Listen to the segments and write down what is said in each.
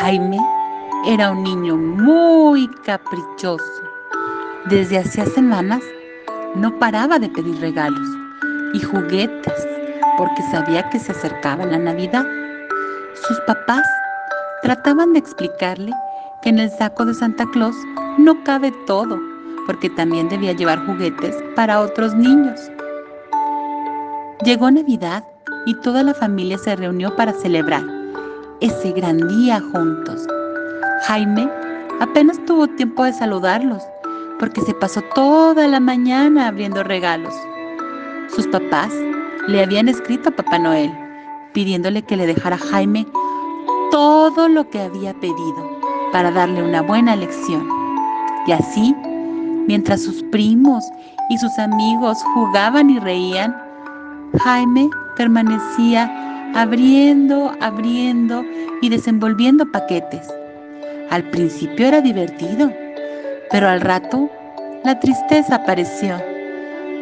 Jaime era un niño muy caprichoso. Desde hacía semanas no paraba de pedir regalos y juguetes porque sabía que se acercaba la Navidad. Sus papás trataban de explicarle que en el saco de Santa Claus no cabe todo, porque también debía llevar juguetes para otros niños. Llegó Navidad y toda la familia se reunió para celebrar ese gran día juntos. Jaime apenas tuvo tiempo de saludarlos porque se pasó toda la mañana abriendo regalos. Sus papás le habían escrito a Papá Noel pidiéndole que le dejara a Jaime todo lo que había pedido para darle una buena lección. Y así, mientras sus primos y sus amigos jugaban y reían, Jaime permanecía abriendo, abriendo y desenvolviendo paquetes. Al principio era divertido, pero al rato la tristeza apareció.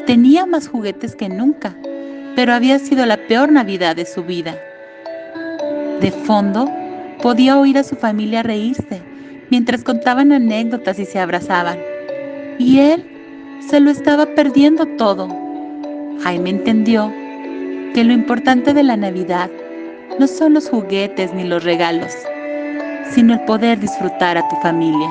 Tenía más juguetes que nunca, pero había sido la peor Navidad de su vida. De fondo, podía oír a su familia reírse mientras contaban anécdotas y se abrazaban. Y él se lo estaba perdiendo todo. Jaime entendió que lo importante de la Navidad no son los juguetes ni los regalos, sino el poder disfrutar a tu familia.